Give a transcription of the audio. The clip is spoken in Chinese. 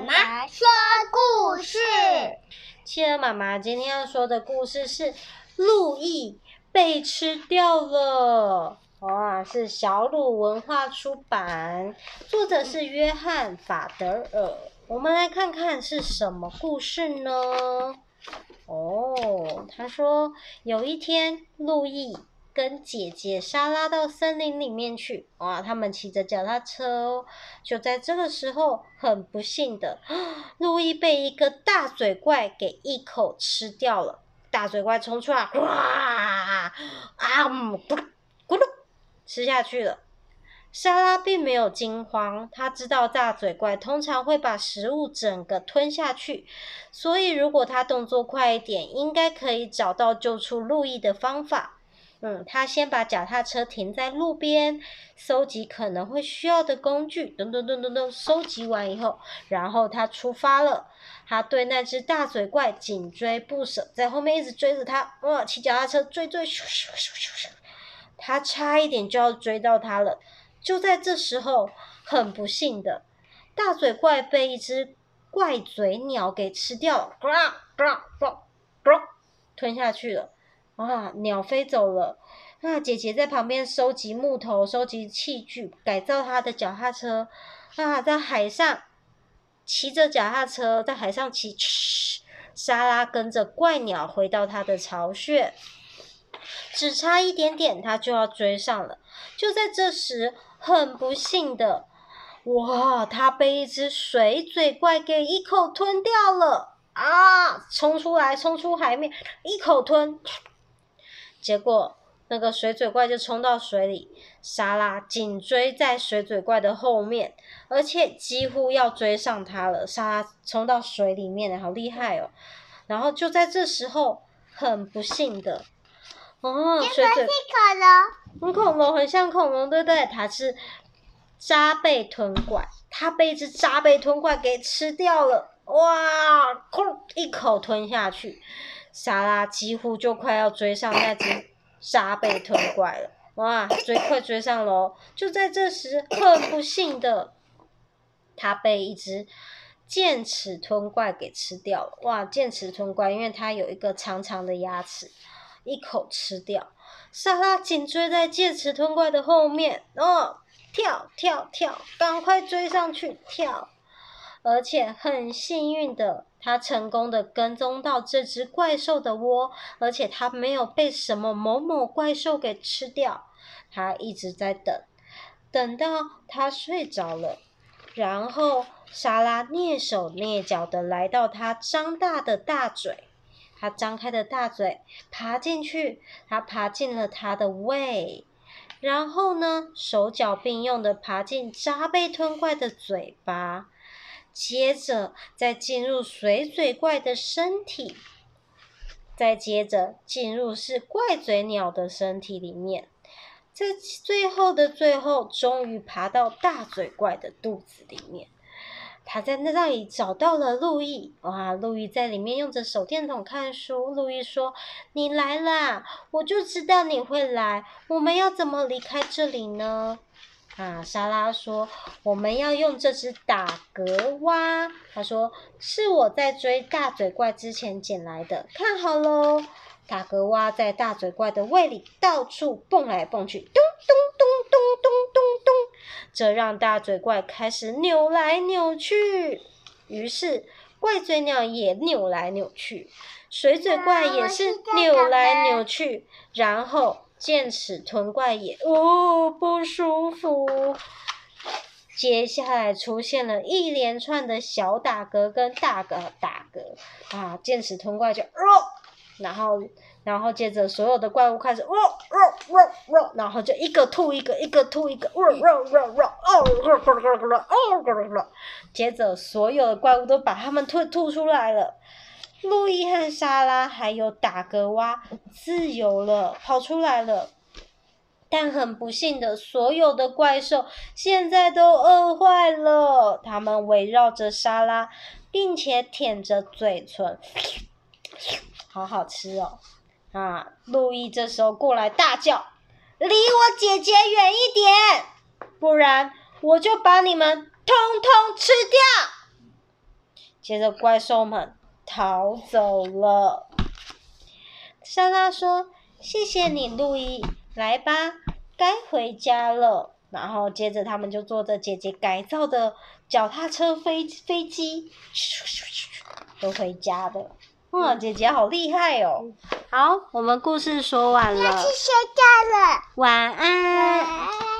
妈妈说故事。企鹅妈妈今天要说的故事是路易被吃掉了。哇，是小鲁文化出版，作者是约翰法德尔。我们来看看是什么故事呢？哦，他说有一天，路易。跟姐姐莎拉到森林里面去，哇！他们骑着脚踏车哦，就在这个时候，很不幸的，路易被一个大嘴怪给一口吃掉了。大嘴怪冲出来，哇！啊，咕噜咕噜，吃下去了。莎拉并没有惊慌，她知道大嘴怪通常会把食物整个吞下去，所以如果她动作快一点，应该可以找到救出路易的方法。嗯，他先把脚踏车停在路边，搜集可能会需要的工具，噔噔噔噔噔，搜集完以后，然后他出发了。他对那只大嘴怪紧追不舍，在后面一直追着他。哇，骑脚踏车追追咻咻咻咻咻，他差一点就要追到他了。就在这时候，很不幸的，大嘴怪被一只怪嘴鸟给吃掉了，呱呱呱呱，吞下去了。啊！鸟飞走了。啊！姐姐在旁边收集木头、收集器具，改造她的脚踏车。啊，在海上骑着脚踏车，在海上骑。嘘，莎拉跟着怪鸟回到她的巢穴，只差一点点，她就要追上了。就在这时，很不幸的，哇！她被一只水嘴怪给一口吞掉了。啊！冲出来，冲出海面，一口吞。结果，那个水嘴怪就冲到水里，莎拉紧追在水嘴怪的后面，而且几乎要追上它了。莎拉冲到水里面，好厉害哦！然后就在这时候，很不幸的，哦，水嘴恐龙，很恐龙，很像恐龙，对不对？它是扎贝吞怪，它被一只扎贝吞怪给吃掉了，哇，哐，一口吞下去。莎拉几乎就快要追上那只沙贝吞怪了，哇，追快追上喽！就在这时，很不幸的，它被一只剑齿吞怪给吃掉了。哇，剑齿吞怪，因为它有一个长长的牙齿，一口吃掉。莎拉紧追在剑齿吞怪的后面，哦，跳跳跳，赶快追上去，跳！而且很幸运的，他成功的跟踪到这只怪兽的窝，而且他没有被什么某某怪兽给吃掉。他一直在等，等到他睡着了，然后莎拉蹑手蹑脚的来到他张大的大嘴，他张开的大嘴爬进去，他爬进了他的胃，然后呢，手脚并用的爬进扎贝吞怪的嘴巴。接着再进入水嘴怪的身体，再接着进入是怪嘴鸟的身体里面，在最后的最后，终于爬到大嘴怪的肚子里面。他在那里找到了路易，哇！路易在里面用着手电筒看书。路易说：“你来啦，我就知道你会来。我们要怎么离开这里呢？”啊，莎拉说：“我们要用这只打嗝蛙。”他说：“是我在追大嘴怪之前捡来的，看好喽！”打嗝蛙在大嘴怪的胃里到处蹦来蹦去，咚咚咚咚咚咚咚，这让大嘴怪开始扭来扭去。于是怪嘴鸟也扭来扭去，水嘴怪也是扭来扭去，然后。见齿吞怪也哦不舒服，接下来出现了一连串的小打嗝跟大嗝打嗝，啊，见齿吞怪就哦，然后然后接着所有的怪物开始哦哦哦哦，然后就一个吐一个一个吐一个哦哦哦哦哦哦哦，接着所有的怪物都把它们吐吐出来了。路易和莎拉还有打嗝蛙自由了，跑出来了。但很不幸的，所有的怪兽现在都饿坏了。他们围绕着莎拉，并且舔着嘴唇，好好吃哦！啊，路易这时候过来大叫：“离我姐姐远一点，不然我就把你们通通吃掉！”接着怪兽们逃走了。莎拉说：“谢谢你，路易，来吧，该回家了。”然后接着他们就坐着姐姐改造的脚踏车飞飞机，咻咻咻咻，都回家的。哇，姐姐好厉害哦！好，我们故事说完了，要去睡觉了，晚安。晚安。